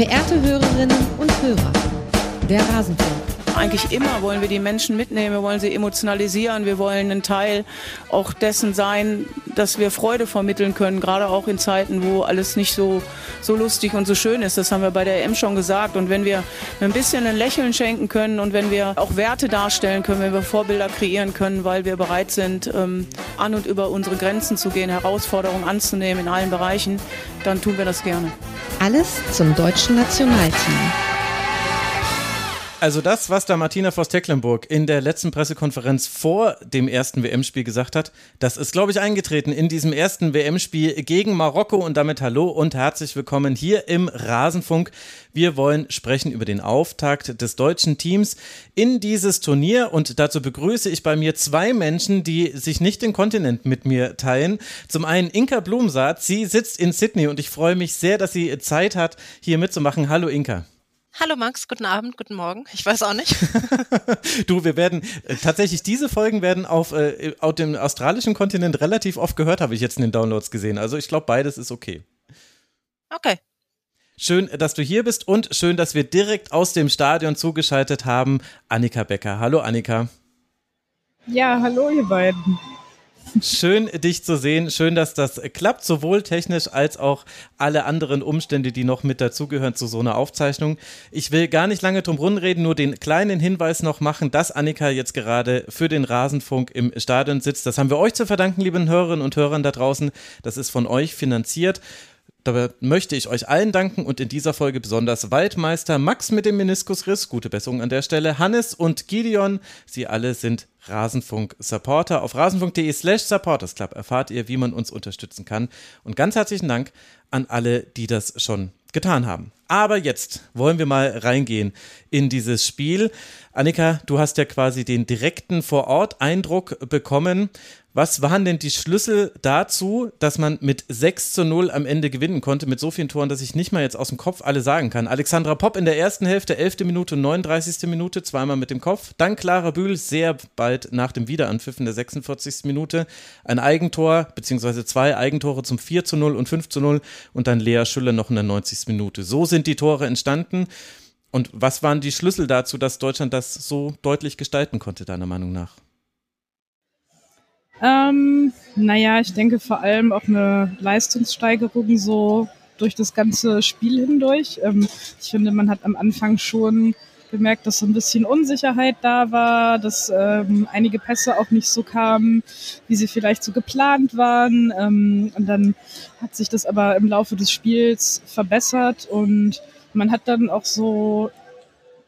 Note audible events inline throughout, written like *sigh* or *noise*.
Verehrte Hörerinnen und Hörer, der Rasenfunk. Eigentlich immer wollen wir die Menschen mitnehmen, wir wollen sie emotionalisieren, wir wollen ein Teil auch dessen sein, dass wir Freude vermitteln können, gerade auch in Zeiten, wo alles nicht so, so lustig und so schön ist. Das haben wir bei der EM schon gesagt. Und wenn wir ein bisschen ein Lächeln schenken können und wenn wir auch Werte darstellen können, wenn wir Vorbilder kreieren können, weil wir bereit sind, ähm, an und über unsere Grenzen zu gehen, Herausforderungen anzunehmen in allen Bereichen, dann tun wir das gerne. Alles zum deutschen Nationalteam. Also das, was da Martina Voss-Tecklenburg in der letzten Pressekonferenz vor dem ersten WM-Spiel gesagt hat, das ist, glaube ich, eingetreten in diesem ersten WM-Spiel gegen Marokko und damit hallo und herzlich willkommen hier im Rasenfunk. Wir wollen sprechen über den Auftakt des deutschen Teams in dieses Turnier und dazu begrüße ich bei mir zwei Menschen, die sich nicht den Kontinent mit mir teilen. Zum einen Inka Blumsaat, sie sitzt in Sydney und ich freue mich sehr, dass sie Zeit hat, hier mitzumachen. Hallo Inka. Hallo Max, guten Abend, guten Morgen. Ich weiß auch nicht. *laughs* du, wir werden äh, tatsächlich diese Folgen werden auf, äh, auf dem australischen Kontinent relativ oft gehört, habe ich jetzt in den Downloads gesehen. Also ich glaube, beides ist okay. Okay. Schön, dass du hier bist und schön, dass wir direkt aus dem Stadion zugeschaltet haben. Annika Becker. Hallo Annika. Ja, hallo ihr beiden. Schön, dich zu sehen. Schön, dass das klappt, sowohl technisch als auch alle anderen Umstände, die noch mit dazugehören zu so einer Aufzeichnung. Ich will gar nicht lange drum reden, nur den kleinen Hinweis noch machen, dass Annika jetzt gerade für den Rasenfunk im Stadion sitzt. Das haben wir euch zu verdanken, lieben Hörerinnen und Hörern da draußen. Das ist von euch finanziert. Dabei möchte ich euch allen danken und in dieser Folge besonders Waldmeister Max mit dem Meniskusriss, gute Besserung an der Stelle, Hannes und Gideon, sie alle sind Rasenfunk-Supporter. Auf rasenfunk.de slash supportersclub erfahrt ihr, wie man uns unterstützen kann. Und ganz herzlichen Dank an alle, die das schon getan haben. Aber jetzt wollen wir mal reingehen in dieses Spiel. Annika, du hast ja quasi den direkten Vor-Ort-Eindruck bekommen. Was waren denn die Schlüssel dazu, dass man mit 6 zu 0 am Ende gewinnen konnte, mit so vielen Toren, dass ich nicht mal jetzt aus dem Kopf alle sagen kann? Alexandra Popp in der ersten Hälfte, 11. Minute, 39. Minute, zweimal mit dem Kopf. Dann Clara Bühl sehr bald nach dem Wiederanpfiff in der 46. Minute. Ein Eigentor, beziehungsweise zwei Eigentore zum 4 zu 0 und 5 zu 0 und dann Lea Schüller noch in der 90. Minute. So sind die Tore entstanden. Und was waren die Schlüssel dazu, dass Deutschland das so deutlich gestalten konnte, deiner Meinung nach? Ähm, naja, ich denke vor allem auch eine Leistungssteigerung so durch das ganze Spiel hindurch. Ähm, ich finde, man hat am Anfang schon gemerkt, dass so ein bisschen Unsicherheit da war, dass ähm, einige Pässe auch nicht so kamen, wie sie vielleicht so geplant waren. Ähm, und dann hat sich das aber im Laufe des Spiels verbessert und man hat dann auch so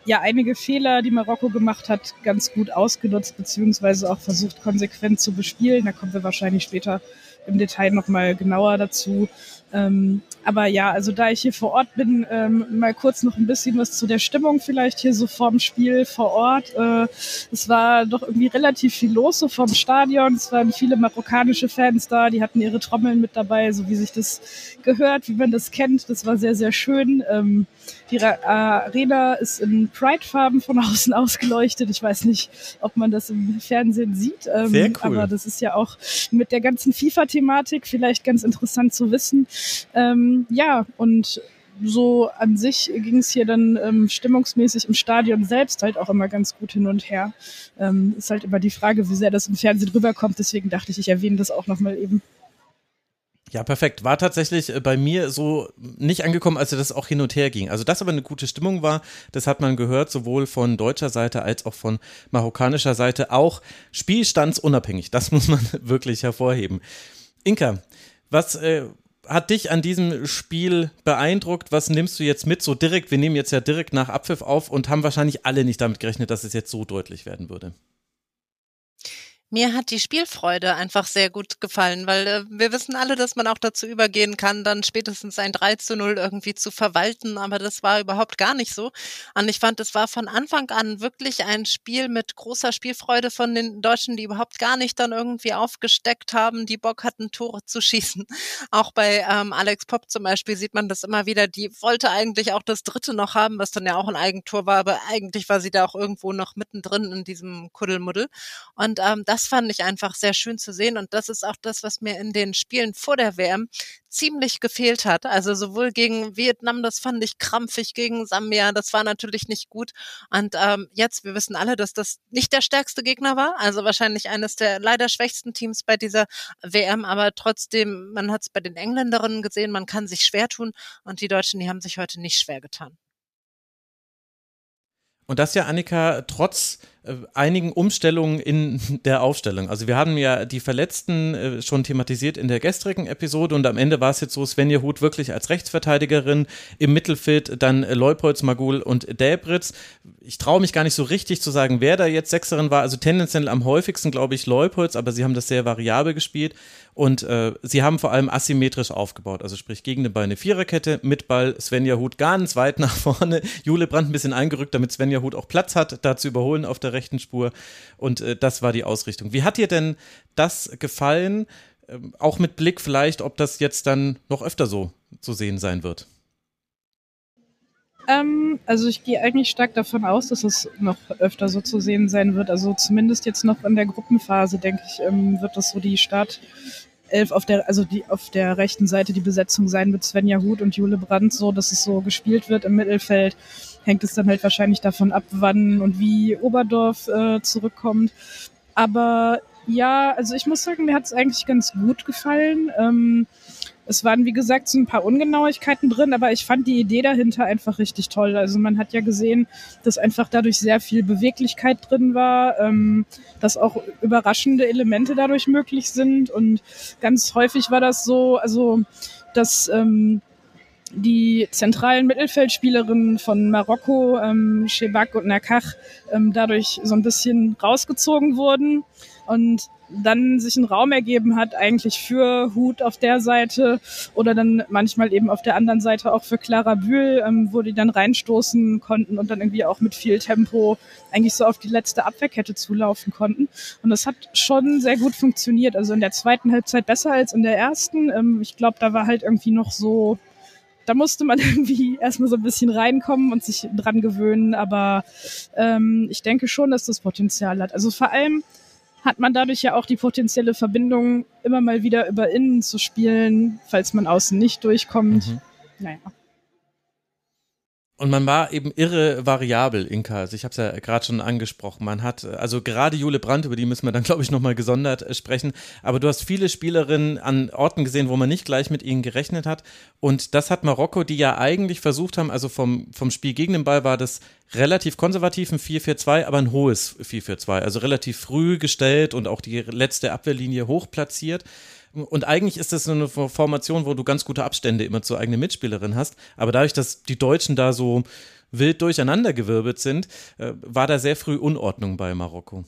ja einige Fehler, die Marokko gemacht hat, ganz gut ausgenutzt, beziehungsweise auch versucht, konsequent zu bespielen. Da kommen wir wahrscheinlich später im Detail nochmal genauer dazu. Ähm, aber ja, also da ich hier vor Ort bin, ähm, mal kurz noch ein bisschen was zu der Stimmung vielleicht hier so vorm Spiel vor Ort. Äh, es war doch irgendwie relativ viel los so vorm Stadion. Es waren viele marokkanische Fans da, die hatten ihre Trommeln mit dabei, so wie sich das gehört, wie man das kennt. Das war sehr, sehr schön. Ähm, die Arena ist in Pride-Farben von *laughs* außen ausgeleuchtet. Ich weiß nicht, ob man das im Fernsehen sieht. Ähm, sehr cool. Aber das ist ja auch mit der ganzen FIFA-Thematik vielleicht ganz interessant zu wissen. Ähm, ja, und so an sich ging es hier dann ähm, stimmungsmäßig im Stadion selbst halt auch immer ganz gut hin und her. Ähm, ist halt immer die Frage, wie sehr das im Fernsehen rüberkommt. Deswegen dachte ich, ich erwähne das auch nochmal eben. Ja, perfekt. War tatsächlich äh, bei mir so nicht angekommen, als das auch hin und her ging. Also, dass aber eine gute Stimmung war, das hat man gehört, sowohl von deutscher Seite als auch von marokkanischer Seite, auch spielstandsunabhängig. Das *laughs* muss man wirklich hervorheben. Inka, was äh, hat dich an diesem Spiel beeindruckt? Was nimmst du jetzt mit? So direkt, wir nehmen jetzt ja direkt nach Abpfiff auf und haben wahrscheinlich alle nicht damit gerechnet, dass es jetzt so deutlich werden würde. Mir hat die Spielfreude einfach sehr gut gefallen, weil äh, wir wissen alle, dass man auch dazu übergehen kann, dann spätestens ein 3 zu 0 irgendwie zu verwalten, aber das war überhaupt gar nicht so. Und ich fand, es war von Anfang an wirklich ein Spiel mit großer Spielfreude von den Deutschen, die überhaupt gar nicht dann irgendwie aufgesteckt haben, die Bock hatten, Tore zu schießen. *laughs* Auch bei ähm, Alex Popp zum Beispiel sieht man das immer wieder, die wollte eigentlich auch das dritte noch haben, was dann ja auch ein Eigentor war, aber eigentlich war sie da auch irgendwo noch mittendrin in diesem Kuddelmuddel. Und ähm, das das fand ich einfach sehr schön zu sehen und das ist auch das, was mir in den Spielen vor der WM ziemlich gefehlt hat. Also sowohl gegen Vietnam, das fand ich krampfig, gegen Sambia, das war natürlich nicht gut. Und ähm, jetzt, wir wissen alle, dass das nicht der stärkste Gegner war, also wahrscheinlich eines der leider schwächsten Teams bei dieser WM, aber trotzdem, man hat es bei den Engländerinnen gesehen, man kann sich schwer tun und die Deutschen, die haben sich heute nicht schwer getan. Und das ja, Annika, trotz einigen Umstellungen in *laughs* der Aufstellung. Also wir haben ja die Verletzten äh, schon thematisiert in der gestrigen Episode und am Ende war es jetzt so, Svenja Huth wirklich als Rechtsverteidigerin im Mittelfeld, dann Leupolz, Magul und Däbritz. Ich traue mich gar nicht so richtig zu sagen, wer da jetzt Sechserin war. Also tendenziell am häufigsten, glaube ich, Leupolz, aber sie haben das sehr variabel gespielt. Und äh, sie haben vor allem asymmetrisch aufgebaut, also sprich gegen den Ball eine Viererkette, mit Ball Svenja Huth ganz weit nach *laughs* vorne, Jule Brandt ein bisschen eingerückt, damit Svenja Huth auch Platz hat, da zu überholen auf der rechten Spur. Und äh, das war die Ausrichtung. Wie hat dir denn das gefallen? Ähm, auch mit Blick vielleicht, ob das jetzt dann noch öfter so zu sehen sein wird. Ähm, also ich gehe eigentlich stark davon aus, dass es noch öfter so zu sehen sein wird. Also zumindest jetzt noch in der Gruppenphase, denke ich, ähm, wird das so die Startelf auf der, also die auf der rechten Seite die Besetzung sein mit Svenja Huth und Jule Brandt, so dass es so gespielt wird im Mittelfeld. Hängt es dann halt wahrscheinlich davon ab, wann und wie Oberdorf äh, zurückkommt. Aber ja, also ich muss sagen, mir hat es eigentlich ganz gut gefallen. Ähm, es waren, wie gesagt, so ein paar Ungenauigkeiten drin, aber ich fand die Idee dahinter einfach richtig toll. Also man hat ja gesehen, dass einfach dadurch sehr viel Beweglichkeit drin war, ähm, dass auch überraschende Elemente dadurch möglich sind. Und ganz häufig war das so, also dass ähm, die zentralen Mittelfeldspielerinnen von Marokko, ähm, Shebak und Nakach, ähm, dadurch so ein bisschen rausgezogen wurden und dann sich ein Raum ergeben hat, eigentlich für Hut auf der Seite oder dann manchmal eben auf der anderen Seite auch für Clara Bühl, ähm, wo die dann reinstoßen konnten und dann irgendwie auch mit viel Tempo eigentlich so auf die letzte Abwehrkette zulaufen konnten. Und das hat schon sehr gut funktioniert. Also in der zweiten Halbzeit besser als in der ersten. Ähm, ich glaube, da war halt irgendwie noch so da musste man *laughs* irgendwie erstmal so ein bisschen reinkommen und sich dran gewöhnen. Aber ähm, ich denke schon, dass das Potenzial hat. Also vor allem hat man dadurch ja auch die potenzielle Verbindung, immer mal wieder über innen zu spielen, falls man außen nicht durchkommt. Mhm. Naja. Und man war eben irre variabel, Inka. Also ich habe es ja gerade schon angesprochen. Man hat, also gerade Jule Brandt, über die müssen wir dann, glaube ich, nochmal gesondert äh, sprechen. Aber du hast viele Spielerinnen an Orten gesehen, wo man nicht gleich mit ihnen gerechnet hat. Und das hat Marokko, die ja eigentlich versucht haben, also vom, vom Spiel gegen den Ball war das relativ konservativ, ein 4-4-2, aber ein hohes 4-4-2. Also relativ früh gestellt und auch die letzte Abwehrlinie hoch platziert. Und eigentlich ist das so eine Formation, wo du ganz gute Abstände immer zur eigenen Mitspielerin hast. Aber dadurch, dass die Deutschen da so wild durcheinandergewirbelt sind, äh, war da sehr früh Unordnung bei Marokko.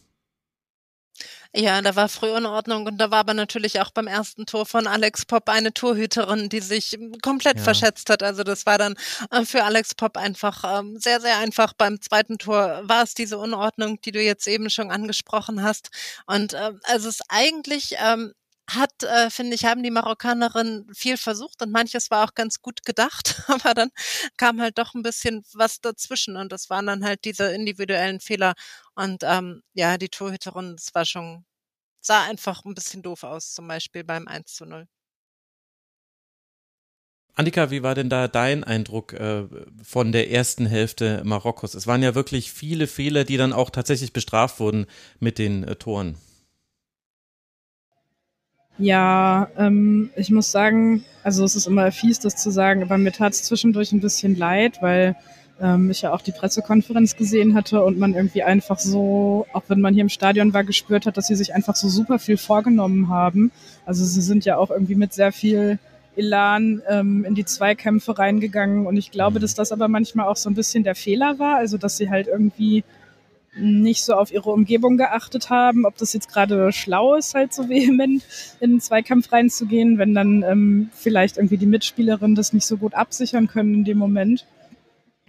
Ja, da war früh Unordnung und da war aber natürlich auch beim ersten Tor von Alex Popp eine Torhüterin, die sich komplett ja. verschätzt hat. Also das war dann äh, für Alex Popp einfach ähm, sehr, sehr einfach. Beim zweiten Tor war es diese Unordnung, die du jetzt eben schon angesprochen hast. Und äh, also es ist eigentlich ähm, hat, äh, finde ich, haben die Marokkanerinnen viel versucht und manches war auch ganz gut gedacht, *laughs* aber dann kam halt doch ein bisschen was dazwischen und das waren dann halt diese individuellen Fehler und ähm, ja, die Torhüterin, das war schon, sah einfach ein bisschen doof aus, zum Beispiel beim 1 zu 0. Annika, wie war denn da dein Eindruck äh, von der ersten Hälfte Marokkos? Es waren ja wirklich viele Fehler, die dann auch tatsächlich bestraft wurden mit den äh, Toren. Ja, ähm, ich muss sagen, also es ist immer fies, das zu sagen, aber mir tat es zwischendurch ein bisschen leid, weil ähm, ich ja auch die Pressekonferenz gesehen hatte und man irgendwie einfach so, auch wenn man hier im Stadion war, gespürt hat, dass sie sich einfach so super viel vorgenommen haben. Also sie sind ja auch irgendwie mit sehr viel Elan ähm, in die Zweikämpfe reingegangen und ich glaube, dass das aber manchmal auch so ein bisschen der Fehler war, also dass sie halt irgendwie nicht so auf ihre Umgebung geachtet haben, ob das jetzt gerade schlau ist, halt so *laughs* vehement in den Zweikampf reinzugehen, wenn dann ähm, vielleicht irgendwie die Mitspielerinnen das nicht so gut absichern können in dem Moment.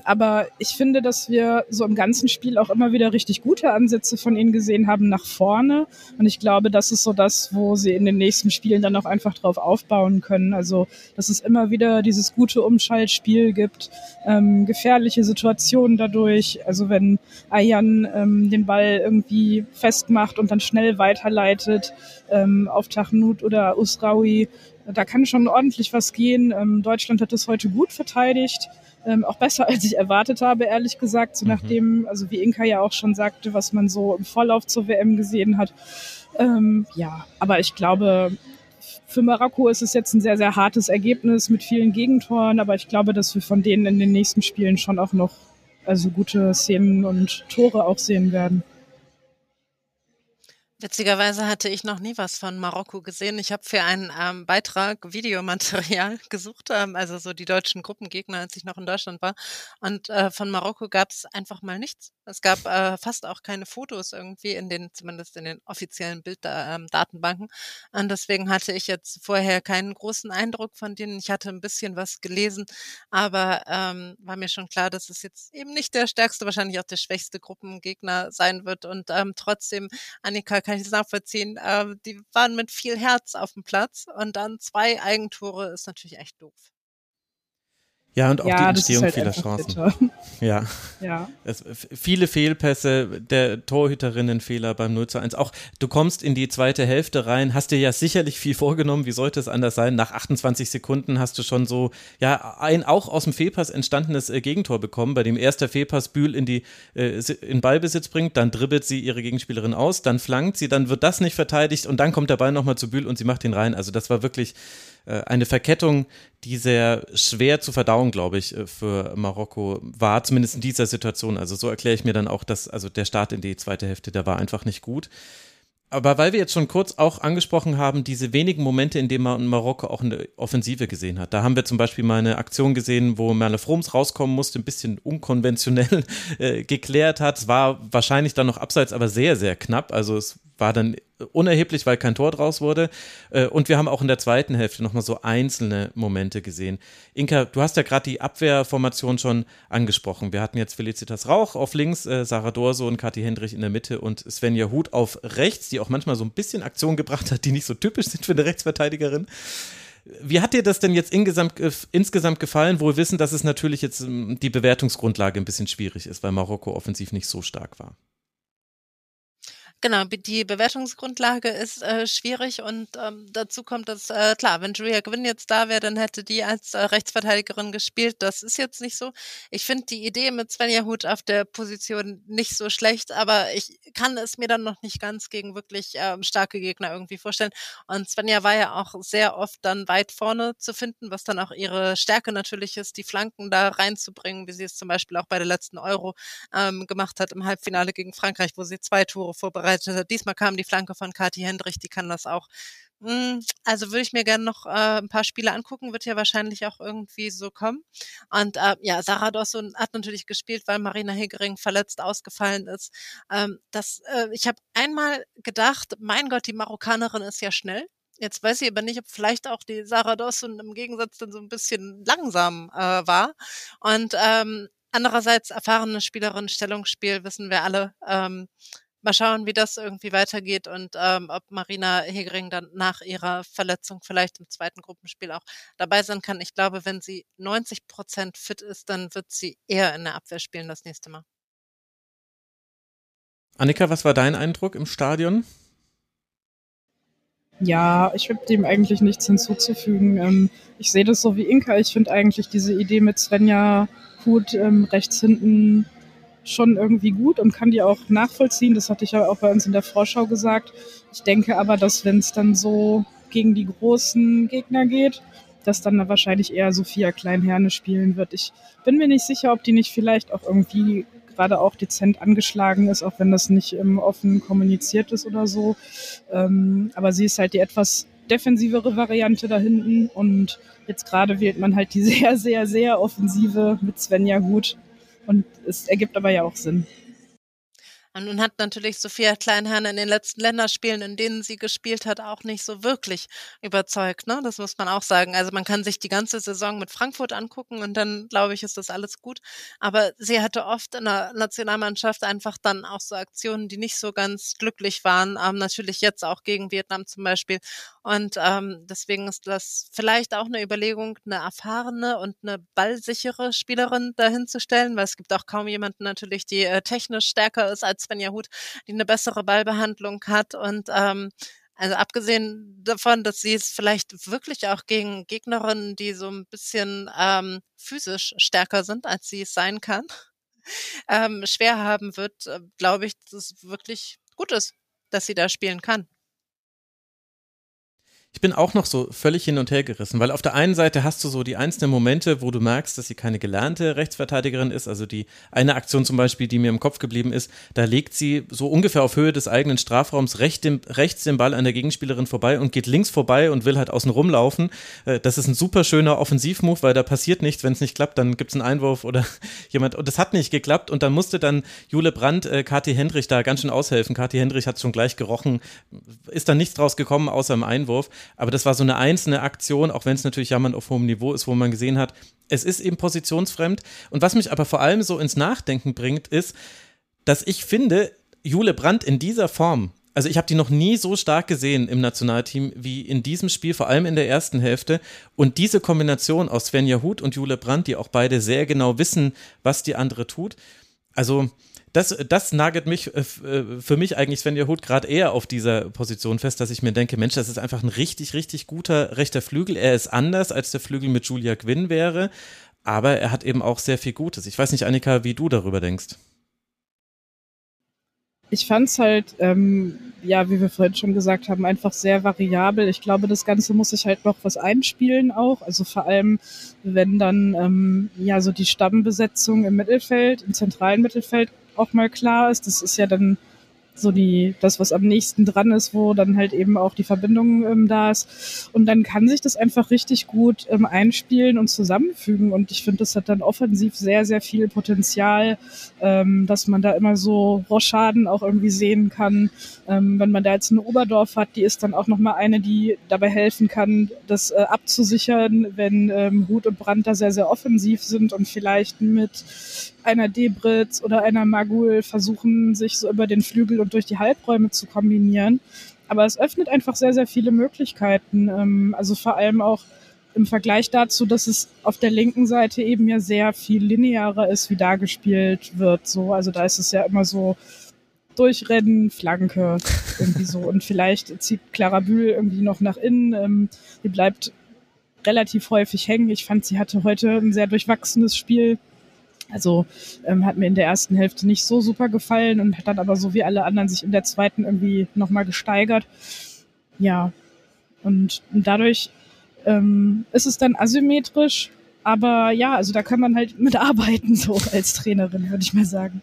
Aber ich finde, dass wir so im ganzen Spiel auch immer wieder richtig gute Ansätze von ihnen gesehen haben nach vorne. Und ich glaube, das ist so das, wo sie in den nächsten Spielen dann auch einfach drauf aufbauen können. Also, dass es immer wieder dieses gute Umschaltspiel gibt, ähm, gefährliche Situationen dadurch. Also, wenn Ayan ähm, den Ball irgendwie festmacht und dann schnell weiterleitet ähm, auf Tachnut oder Usraui, da kann schon ordentlich was gehen. Ähm, Deutschland hat das heute gut verteidigt. Ähm, auch besser, *laughs* als ich erwartet habe, ehrlich gesagt. So mhm. nachdem, also wie Inka ja auch schon sagte, was man so im Vorlauf zur WM gesehen hat. Ähm, ja, aber ich glaube, für Marokko ist es jetzt ein sehr, sehr hartes Ergebnis mit vielen Gegentoren, aber ich glaube, dass wir von denen in den nächsten Spielen schon auch noch also gute Szenen und Tore auch sehen werden. Witzigerweise hatte ich noch nie was von Marokko gesehen. Ich habe für einen ähm, Beitrag Videomaterial *laughs* gesucht, ähm, also so die deutschen Gruppengegner, als ich noch in Deutschland war. Und äh, von Marokko gab es einfach mal nichts. Es gab äh, fast auch keine Fotos irgendwie in den, zumindest in den offiziellen Bilddatenbanken. Ähm, Und deswegen hatte ich jetzt vorher keinen großen Eindruck von denen. Ich hatte ein bisschen was gelesen, aber ähm, war mir schon klar, dass es jetzt eben nicht der stärkste, wahrscheinlich auch der schwächste Gruppengegner sein wird. Und ähm, trotzdem, Annika, kann ich das nachvollziehen, äh, die waren mit viel Herz auf dem Platz und dann zwei Eigentore ist natürlich echt doof. Ja, und auch ja, die Entstehung halt vieler Chancen. Bitter. *laughs* Ja. ja. Es, viele Fehlpässe, der Torhüterinnenfehler beim 0 zu 1. Auch du kommst in die zweite Hälfte rein, hast dir ja sicherlich viel vorgenommen. Wie sollte es anders sein? Nach 28 Sekunden hast du schon so, ja, ein auch aus dem Fehlpass entstandenes äh, Gegentor bekommen, bei dem erster Fehlpass Bühl in die, äh, in Ballbesitz bringt, dann dribbelt sie ihre Gegenspielerin aus, dann flankt sie, dann wird das nicht verteidigt und dann kommt der Ball nochmal zu Bühl und sie macht ihn rein. Also das war wirklich eine Verkettung, die sehr schwer zu verdauen, glaube ich, äh, für Marokko war, zumindest in dieser Situation. Also so erkläre ich mir dann auch, dass also der Start in die zweite Hälfte, der war einfach nicht gut. Aber weil wir jetzt schon kurz auch angesprochen haben, diese wenigen Momente, in denen man Marokko auch eine Offensive gesehen hat. Da haben wir zum Beispiel mal eine Aktion gesehen, wo Merle Froms rauskommen musste, ein bisschen unkonventionell *laughs* äh, geklärt hat. Es war wahrscheinlich dann noch abseits, aber sehr, sehr knapp. Also es war dann unerheblich, weil kein Tor draus wurde. Äh, und wir haben auch in der zweiten Hälfte nochmal so einzelne Momente gesehen. Inka, du hast ja gerade die Abwehrformation schon angesprochen. Wir hatten jetzt Felicitas Rauch auf links, äh, Sarah Dorso und Kathi Hendrich in der Mitte und Svenja Huth auf rechts, die auch manchmal so ein bisschen Aktionen gebracht hat, die nicht so typisch sind für eine Rechtsverteidigerin. Wie hat dir das denn jetzt insgesamt, insgesamt gefallen, wohl wissen, dass es natürlich jetzt ähm, die Bewertungsgrundlage ein bisschen schwierig ist, weil Marokko offensiv nicht so stark war? Genau, die Bewertungsgrundlage ist äh, schwierig und ähm, dazu kommt, dass, äh, klar, wenn Julia Gwynn jetzt da wäre, dann hätte die als äh, Rechtsverteidigerin gespielt. Das ist jetzt nicht so. Ich finde die Idee mit Svenja Huth auf der Position nicht so schlecht, aber ich kann es mir dann noch nicht ganz gegen wirklich ähm, starke Gegner irgendwie vorstellen. Und Svenja war ja auch sehr oft dann weit vorne zu finden, was dann auch ihre Stärke natürlich ist, die Flanken da reinzubringen, wie sie es zum Beispiel auch bei der letzten Euro ähm, gemacht hat im Halbfinale gegen Frankreich, wo sie zwei Tore vorbereitet vorbereitet Diesmal kam die Flanke von Kathi Hendrich, die kann das auch. Hm, also würde ich mir gerne noch äh, ein paar Spiele angucken, wird ja wahrscheinlich auch irgendwie so kommen. Und äh, ja, Sarah Dawson hat natürlich gespielt, weil Marina Hegering verletzt ausgefallen ist. Ähm, das, äh, ich habe einmal gedacht, mein Gott, die Marokkanerin ist ja schnell. Jetzt weiß ich aber nicht, ob vielleicht auch die Sarah Dawson im Gegensatz dann so ein bisschen langsam äh, war. Und ähm, andererseits erfahrene Spielerin, Stellungsspiel, wissen wir alle, ähm, mal schauen, wie das irgendwie weitergeht und ähm, ob Marina Hegering dann nach ihrer Verletzung vielleicht im zweiten Gruppenspiel auch dabei sein kann. Ich glaube, wenn sie 90 Prozent fit ist, dann wird sie eher in der Abwehr spielen das nächste Mal. Annika, was war dein Eindruck im Stadion? Ja, ich habe dem eigentlich nichts hinzuzufügen. Ähm, ich sehe das so wie Inka. Ich finde eigentlich diese Idee mit Svenja Hut ähm, rechts hinten schon irgendwie gut und kann die auch nachvollziehen. Das hatte ich ja auch bei uns in der Vorschau gesagt. Ich denke aber, dass wenn es dann so gegen die großen Gegner geht, dass dann da wahrscheinlich eher Sophia Kleinherne spielen wird. Ich bin mir nicht sicher, ob die nicht vielleicht auch irgendwie gerade auch dezent angeschlagen ist, auch wenn das nicht im offen kommuniziert ist oder so. Ähm, aber sie ist halt die etwas defensivere Variante da hinten und jetzt gerade wählt man halt die *laughs* sehr, sehr, sehr offensive mit Svenja Gut. Und es ergibt aber ja auch Sinn. Und nun hat natürlich Sophia Kleinherne in den letzten Länderspielen, in denen sie gespielt hat, auch nicht so wirklich überzeugt. Ne? Das muss man auch sagen. Also man kann sich die ganze Saison mit Frankfurt angucken und dann, glaube ich, ist das alles gut. Aber sie hatte oft in der Nationalmannschaft einfach dann auch so Aktionen, die nicht so ganz glücklich waren. Ähm, natürlich jetzt auch gegen Vietnam zum Beispiel. Und ähm, deswegen ist das vielleicht auch eine Überlegung, eine erfahrene und eine ballsichere Spielerin dahin zu stellen, weil es gibt auch kaum jemanden natürlich, die äh, technisch stärker ist als Svenja Huth, die eine bessere Ballbehandlung hat. Und ähm, also abgesehen davon, dass sie es vielleicht wirklich auch gegen Gegnerinnen, die so ein bisschen ähm, physisch stärker sind, als sie es sein kann, ähm, schwer haben wird, äh, glaube ich, dass es wirklich gut ist, dass sie da spielen kann ich bin auch noch so völlig hin und her gerissen, weil auf der einen Seite hast du so die einzelnen Momente, wo du merkst, dass sie keine gelernte Rechtsverteidigerin ist. Also die eine Aktion zum Beispiel, die mir im Kopf geblieben ist, da legt sie so ungefähr auf Höhe des eigenen Strafraums recht dem, rechts den Ball an der Gegenspielerin vorbei und geht links vorbei und will halt außen rumlaufen. Äh, das ist ein super schöner Offensivmove, weil da passiert nichts. Wenn es nicht klappt, dann gibt es einen Einwurf oder *laughs* jemand. Und das hat nicht geklappt. Und dann musste dann Jule Brandt äh, Kathi Hendrich da ganz schön aushelfen. Kathi Hendrich hat schon gleich gerochen, ist dann nichts draus gekommen außer im Einwurf. Aber das war so eine einzelne Aktion, auch wenn es natürlich jammern auf hohem Niveau ist, wo man gesehen hat, es ist eben positionsfremd. Und was mich aber vor allem so ins Nachdenken bringt, ist, dass ich finde, Jule Brandt in dieser Form, also ich habe die noch nie so stark gesehen im Nationalteam wie in diesem Spiel, vor allem in der ersten Hälfte. Und diese Kombination aus Svenja Huth und Jule Brandt, die auch beide sehr genau wissen, was die andere tut. Also das, das nagelt mich äh, äh, für mich eigentlich Sven Hut gerade eher auf dieser Position fest, dass ich mir denke, Mensch, das ist einfach ein richtig, richtig guter rechter Flügel. Er ist anders, als der Flügel mit Julia Quinn wäre, aber er hat eben auch sehr viel Gutes. Ich weiß nicht, Annika, wie du darüber denkst. Ich fand es halt, ähm, ja, wie wir vorhin schon gesagt haben, einfach sehr variabel. Ich glaube, das Ganze muss sich halt noch was einspielen auch. Also vor allem, wenn dann ähm, ja so die Stammbesetzung im Mittelfeld, im zentralen Mittelfeld auch mal klar ist. Das ist ja dann so die, das, was am nächsten dran ist, wo dann halt eben auch die Verbindung ähm, da ist. Und dann kann sich das einfach richtig gut ähm, einspielen und zusammenfügen. Und ich finde, das hat dann offensiv sehr, sehr viel Potenzial, ähm, dass man da immer so Rochaden auch irgendwie sehen kann. Ähm, wenn man da jetzt eine Oberdorf hat, die ist dann auch nochmal eine, die dabei helfen kann, das äh, abzusichern, wenn ähm, Hut und Brand da sehr, sehr offensiv sind und vielleicht mit einer Debritz oder einer Magul versuchen, sich so über den Flügel und durch die Halbräume zu kombinieren. Aber es öffnet einfach sehr, sehr viele Möglichkeiten. Ähm, also vor allem auch im Vergleich dazu, dass es auf der linken Seite eben ja sehr viel linearer ist, wie da gespielt wird. So, also da ist es ja immer so durchrennen, Flanke, irgendwie so. Und vielleicht zieht Clara Bühl irgendwie noch nach innen. Ähm, die bleibt relativ häufig hängen. Ich fand, sie hatte heute ein sehr durchwachsenes Spiel. Also ähm, hat mir in der ersten Hälfte nicht so super gefallen und hat dann aber so wie alle anderen sich in der zweiten irgendwie nochmal gesteigert. Ja, und, dadurch ähm, ist es dann asymmetrisch, aber ja, also da kann man halt mitarbeiten, *laughs* so als Trainerin, würde ich mal sagen.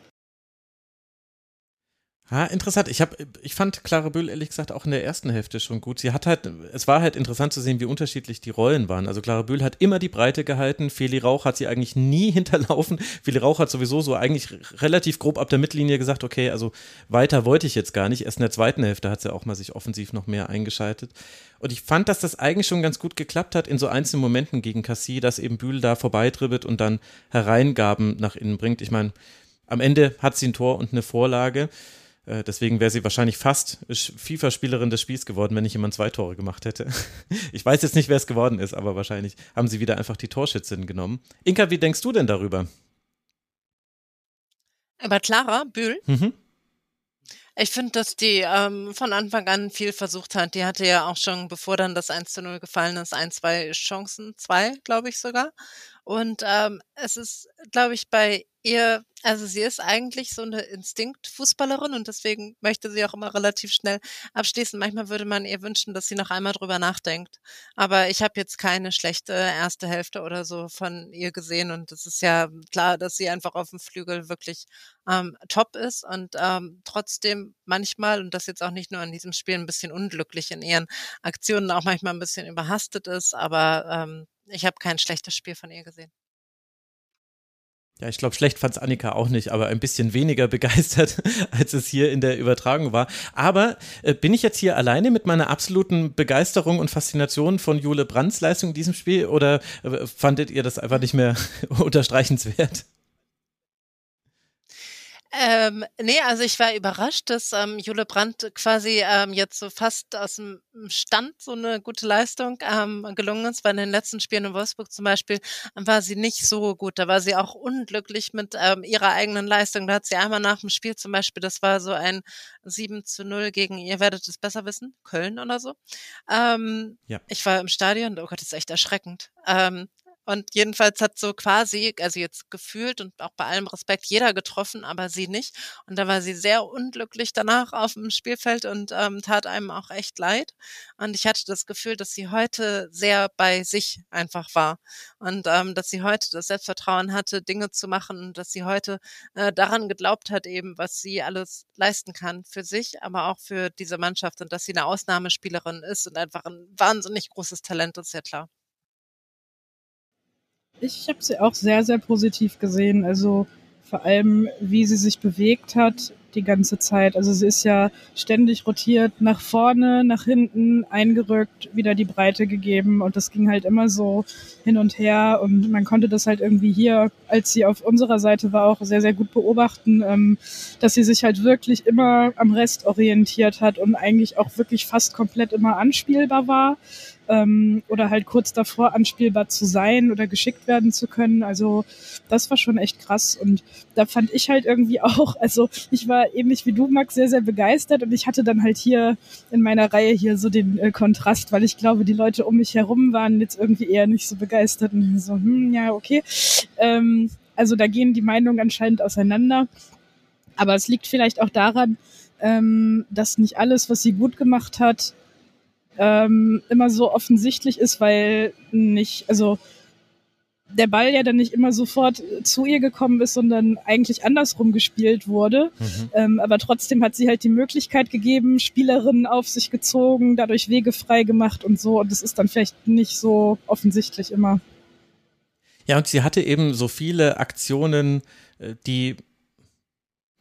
Ja, interessant. Ich habe, ich fand Clara Bühl ehrlich gesagt auch in der ersten Hälfte schon gut. Sie hat halt, es war halt interessant zu sehen, wie unterschiedlich die Rollen waren. Also Clara Bühl hat immer die Breite gehalten. Feli Rauch hat sie eigentlich nie *laughs* hinterlaufen. Feli Rauch hat sowieso so eigentlich relativ grob ab der Mittellinie gesagt, okay, also weiter wollte ich jetzt gar nicht. Erst in der zweiten Hälfte hat sie auch mal sich offensiv noch mehr eingeschaltet. Und ich fand, dass das eigentlich schon ganz gut geklappt hat in so einzelnen Momenten gegen Cassie, dass eben Bühl da vorbeitribbelt und dann Hereingaben nach innen bringt. Ich meine, am Ende hat sie ein Tor und eine Vorlage. Äh, deswegen wäre sie wahrscheinlich fast FIFA-Spielerin des Spiels geworden, wenn nicht jemand zwei Tore gemacht hätte. *laughs* Ich weiß jetzt nicht, wer es geworden ist, aber wahrscheinlich haben sie wieder einfach die Torschützin genommen. Inka, wie denkst du denn darüber? Über Clara Bühl? Mhm. Ich finde, dass die ähm, von Anfang an viel versucht hat. Die hatte ja auch schon, bevor dann das 1 zu 0 gefallen ist, ein, zwei Chancen, zwei, glaube ich sogar. Und ähm, es ist, glaube ich, bei ihr, also sie ist eigentlich so eine Instinktfußballerin und deswegen möchte sie auch immer relativ schnell abschließen. Manchmal würde man ihr wünschen, dass sie noch einmal drüber nachdenkt. Aber ich habe jetzt keine schlechte erste Hälfte oder so von ihr gesehen und es ist ja klar, dass sie einfach auf dem Flügel wirklich ähm, top ist und ähm, trotzdem manchmal, und das jetzt auch nicht nur an diesem Spiel, ein bisschen unglücklich in ihren Aktionen, auch manchmal ein bisschen überhastet ist, aber ähm, ich habe kein schlechtes Spiel von ihr gesehen. Ja, ich glaube, schlecht fand es Annika auch nicht, aber ein bisschen weniger *laughs* begeistert, als es hier in der Übertragung war. Aber äh, bin ich jetzt hier alleine mit meiner absoluten Begeisterung und Faszination von Jule Brands Leistung in diesem Spiel oder äh, fandet ihr das einfach nicht mehr *laughs* unterstreichenswert? Ähm, nee, also ich war überrascht, dass ähm, Jule Brandt quasi ähm, jetzt so fast aus dem Stand so eine gute Leistung ähm, gelungen ist. Bei den letzten Spielen in Wolfsburg zum Beispiel war sie nicht so gut. Da war sie auch unglücklich mit ähm, ihrer eigenen Leistung. Da hat sie einmal nach dem Spiel zum Beispiel, das war so ein 7 zu 0 gegen, ihr werdet es besser wissen, Köln oder so. Ähm, ja. Ich war im Stadion, oh Gott, das ist echt erschreckend. Ähm, und jedenfalls hat so quasi, also jetzt gefühlt und auch bei allem Respekt jeder getroffen, aber sie nicht. Und da war sie sehr unglücklich danach auf dem Spielfeld und ähm, tat einem auch echt leid. Und ich hatte das Gefühl, dass sie heute sehr bei sich einfach war. Und ähm, dass sie heute das Selbstvertrauen hatte, Dinge zu machen und dass sie heute äh, daran geglaubt hat, eben, was sie alles leisten kann für sich, aber auch für diese Mannschaft und dass sie eine Ausnahmespielerin ist und einfach ein wahnsinnig großes Talent ist, ja klar. Ich habe sie auch sehr, sehr positiv gesehen. Also vor allem, wie sie sich bewegt hat die ganze Zeit. Also sie ist ja ständig rotiert, nach vorne, nach hinten, eingerückt, wieder die Breite gegeben und das ging halt immer so hin und her und man konnte das halt irgendwie hier, als sie auf unserer Seite war, auch sehr, sehr gut beobachten, ähm, dass sie sich halt wirklich immer am Rest orientiert hat und eigentlich auch wirklich fast komplett immer anspielbar war ähm, oder halt kurz davor anspielbar zu sein oder geschickt werden zu können. Also das war schon echt krass und da fand ich halt irgendwie *laughs* auch, also ich war ähnlich wie du, Max, sehr, sehr begeistert und ich hatte dann halt hier in meiner Reihe hier so den äh, Kontrast, weil ich glaube, die Leute um mich herum waren jetzt irgendwie eher nicht so begeistert und so, hm, ja, okay. Ähm, also da gehen die Meinungen anscheinend auseinander. Aber es liegt vielleicht auch daran, ähm, dass nicht alles, was sie gut gemacht hat, ähm, immer so offensichtlich ist, weil nicht, also der Ball ja dann nicht immer sofort zu ihr gekommen ist, sondern eigentlich andersrum gespielt wurde. Mhm. Ähm, aber trotzdem hat sie halt die Möglichkeit gegeben, Spielerinnen auf sich gezogen, dadurch Wege frei gemacht und so. Und das ist dann vielleicht nicht so offensichtlich immer. Ja, und sie hatte eben so viele Aktionen, äh, die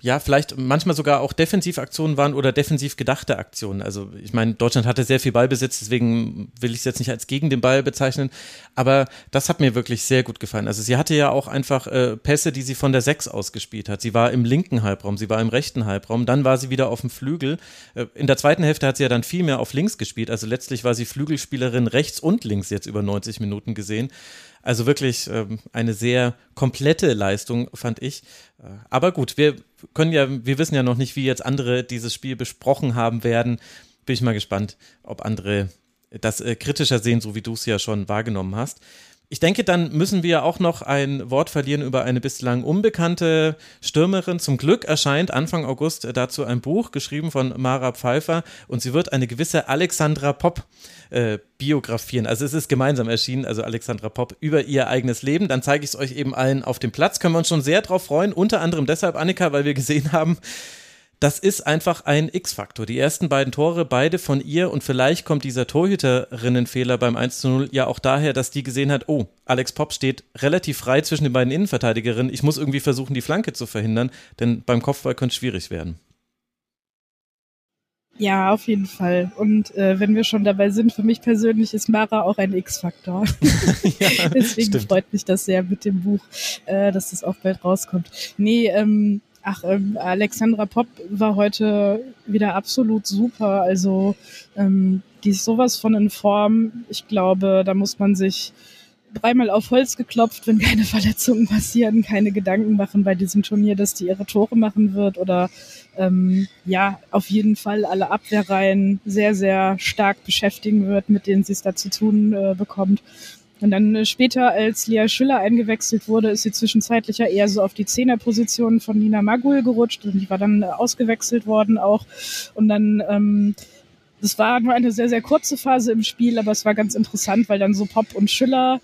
ja, vielleicht manchmal sogar auch Defensivaktionen waren oder defensiv gedachte Aktionen. Also ich meine, Deutschland hatte sehr viel Ballbesitz, deswegen will ich es jetzt nicht als gegen den Ball bezeichnen, aber das hat mir wirklich sehr gut gefallen. Also sie hatte ja auch einfach äh, Pässe, die sie von der Sechs ausgespielt hat. Sie war im linken Halbraum, sie war im rechten Halbraum, dann war sie wieder auf dem Flügel. Äh, in der zweiten Hälfte hat sie ja dann viel mehr auf links gespielt, also letztlich war sie Flügelspielerin rechts und links jetzt über 90 Minuten gesehen. Also wirklich ähm, eine sehr komplette Leistung, fand ich. Äh, aber gut, wir können ja, wir wissen ja noch nicht, wie jetzt andere dieses Spiel besprochen haben werden. Bin ich mal gespannt, ob andere das äh, kritischer sehen, so wie du es ja schon wahrgenommen hast. Ich denke, dann müssen wir auch noch ein Wort verlieren über eine bislang unbekannte Stürmerin. Zum Glück erscheint Anfang August dazu ein Buch, geschrieben von Mara Pfeiffer, und sie wird eine gewisse Alexandra Popp äh, biografieren. Also es ist gemeinsam erschienen, also Alexandra Popp, über ihr eigenes Leben. Dann zeige ich es euch eben allen auf dem Platz. Können wir uns schon sehr drauf freuen. Unter anderem deshalb, Annika, weil wir gesehen haben, das ist einfach ein X-Faktor. Die ersten beiden Tore, beide von ihr und vielleicht kommt dieser Torhüterinnenfehler beim 1 zu 0 ja auch daher, dass die gesehen hat, oh, Alex Popp steht relativ frei zwischen den beiden Innenverteidigerinnen. Ich muss irgendwie versuchen, die Flanke zu verhindern, denn beim Kopfball könnte es schwierig werden. Ja, auf jeden Fall. Und äh, wenn wir schon dabei sind, für mich persönlich ist Mara auch ein X-Faktor. ja, *laughs* *laughs* Deswegen stimmt. freut mich das sehr mit dem Buch, äh, dass das auch bald rauskommt. Nee, ähm, Ach, ähm, Alexandra Popp war heute wieder absolut super. Also ähm, die ist sowas von in Form. Ich glaube, da muss man sich dreimal auf Holz geklopft, wenn keine *laughs* Verletzungen passieren, keine Gedanken machen bei diesem Turnier, dass die ihre Tore machen wird oder ähm, ja, auf jeden Fall alle Abwehrreihen sehr, sehr stark beschäftigen wird, mit denen sie es da zu tun äh, bekommt. Und dann äh, später, als Lea Schüller eingewechselt wurde, ist sie zwischenzeitlich ja eher so auf die Zehnerposition von Nina Magul gerutscht und die war dann äh, ausgewechselt worden auch. Und dann, ähm, das war nur eine sehr, sehr kurze Phase im Spiel, aber es war ganz interessant, weil dann so Pop und Schüller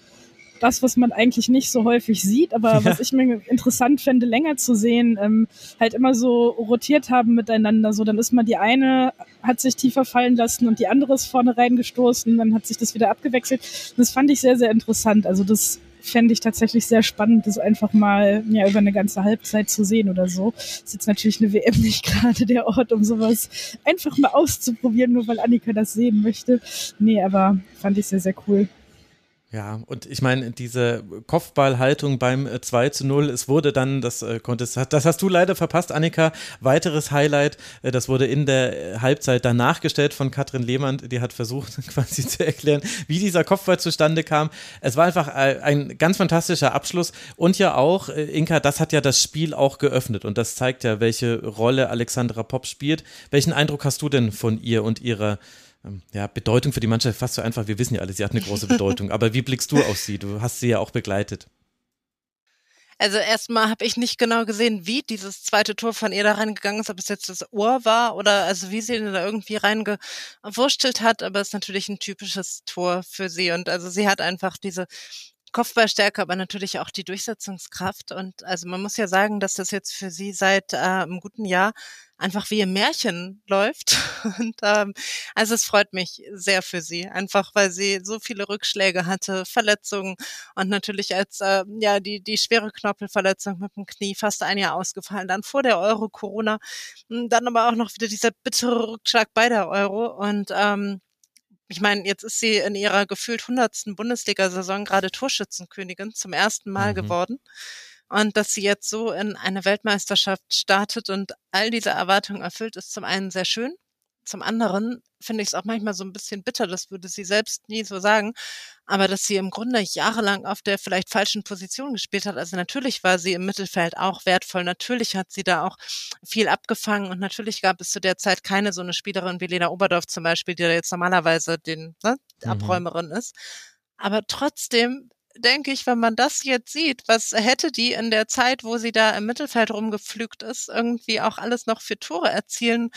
das, was man eigentlich nicht so häufig sieht, aber was ich mir interessant fände, länger zu sehen, ähm, halt immer so rotiert haben miteinander. So, dann ist mal die eine, hat sich tiefer fallen lassen und die andere ist vorne reingestoßen, dann hat sich das wieder abgewechselt. Das fand ich sehr, sehr interessant. Also das fände ich tatsächlich sehr spannend, das einfach mal ja, über eine ganze Halbzeit zu sehen oder so. Ist jetzt natürlich eine WM *laughs* nicht gerade der Ort, um sowas einfach mal auszuprobieren, nur weil Annika das sehen möchte. Nee, aber fand ich sehr, sehr cool. Ja, und ich meine, diese Kopfballhaltung beim 2 äh, zu 0, es wurde dann, das äh, konntest, das hast du leider verpasst, Annika. Weiteres Highlight, äh, das wurde in der Halbzeit danach gestellt von Katrin Lehmann, die hat versucht, *laughs* quasi zu erklären, wie dieser Kopfball zustande kam. Es war einfach ein ganz fantastischer Abschluss und ja auch, Inka, das hat ja das Spiel auch geöffnet und das zeigt ja, welche Rolle Alexandra Popp spielt. Welchen Eindruck hast du denn von ihr und ihrer ähm, ja, Bedeutung für die Mannschaft fast so einfach. Wir wissen ja alle, sie hat eine große Bedeutung. Aber wie blickst du auf sie? Du hast sie ja auch begleitet. Also erstmal habe ich nicht genau gesehen, wie dieses zweite Tor von ihr da reingegangen ist, ob es jetzt das Ohr war oder also wie sie da irgendwie reingewurstelt hat, aber es ist natürlich ein typisches Tor für sie und also sie hat einfach diese Kopfballstärke, aber natürlich auch die Durchsetzungskraft und also man muss ja sagen, dass das jetzt für sie seit äh, einem guten Jahr einfach wie ein Märchen läuft. *laughs* Und ähm, also es freut mich sehr für sie, einfach weil sie so viele Rückschläge hatte, Verletzungen und natürlich als äh, ja die die schwere Knorpelverletzung mit dem Knie fast ein Jahr ausgefallen, dann vor der Euro Corona, hm, dann aber auch noch wieder dieser bittere Rückschlag bei der Euro und ähm, ich meine, jetzt ist sie in ihrer gefühlt hundertsten Bundesliga-Saison gerade Torschützenkönigin zum ersten Mal mhm. geworden. Und dass sie jetzt so in eine Weltmeisterschaft startet und all diese Erwartungen erfüllt, ist zum einen sehr schön. Zum anderen finde ich es auch manchmal so ein bisschen bitter, das würde sie selbst nie so sagen, aber dass sie im Grunde jahrelang auf der vielleicht falschen Position gespielt hat. Also natürlich war sie im Mittelfeld auch wertvoll, natürlich hat sie da auch viel abgefangen und natürlich gab es zu der Zeit keine so eine Spielerin wie Lena Oberdorf zum Beispiel, die da jetzt normalerweise den ne, mhm. Abräumerin ist. Aber trotzdem denke ich, wenn man das jetzt sieht, was hätte die in der Zeit, wo sie da im Mittelfeld rumgepflügt ist, irgendwie auch alles noch für Tore erzielen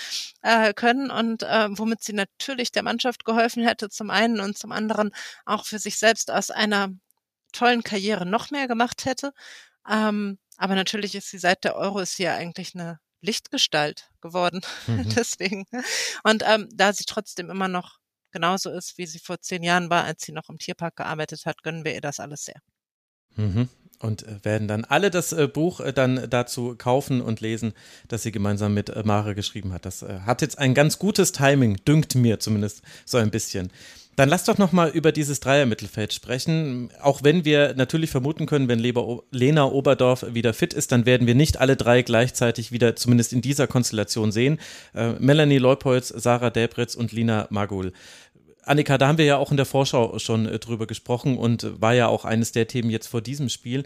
äh, können und äh, womit sie natürlich der Mannschaft geholfen hätte, zum einen und zum anderen auch für sich selbst aus einer tollen Karriere noch mehr gemacht hätte. Ähm, aber natürlich ist sie seit der Euro ist sie ja eigentlich eine Lichtgestalt geworden. *laughs* Mhm. Deswegen. Und ähm, da sie trotzdem immer noch genauso ist, wie sie vor zehn Jahren war, als sie noch im Tierpark gearbeitet hat, gönnen wir ihr das alles sehr. Mhm. Und äh, werden dann alle das äh, Buch äh, dann dazu kaufen und lesen, das sie gemeinsam mit Mare geschrieben hat. Das hat jetzt ein ganz gutes Timing, dünkt mir zumindest so ein bisschen. Dann lass doch noch mal über dieses Dreier-Mittelfeld sprechen. Auch wenn wir natürlich vermuten können, wenn Leber, Lena Oberdorf wieder fit ist, dann werden wir nicht alle drei gleichzeitig wieder, zumindest in dieser Konstellation sehen. Äh, Melanie Leupolz, Sarah Debritz und Lina Magul. Annika, da haben wir ja auch in der Vorschau schon äh, drüber gesprochen und war ja auch eines der Themen jetzt vor diesem Spiel.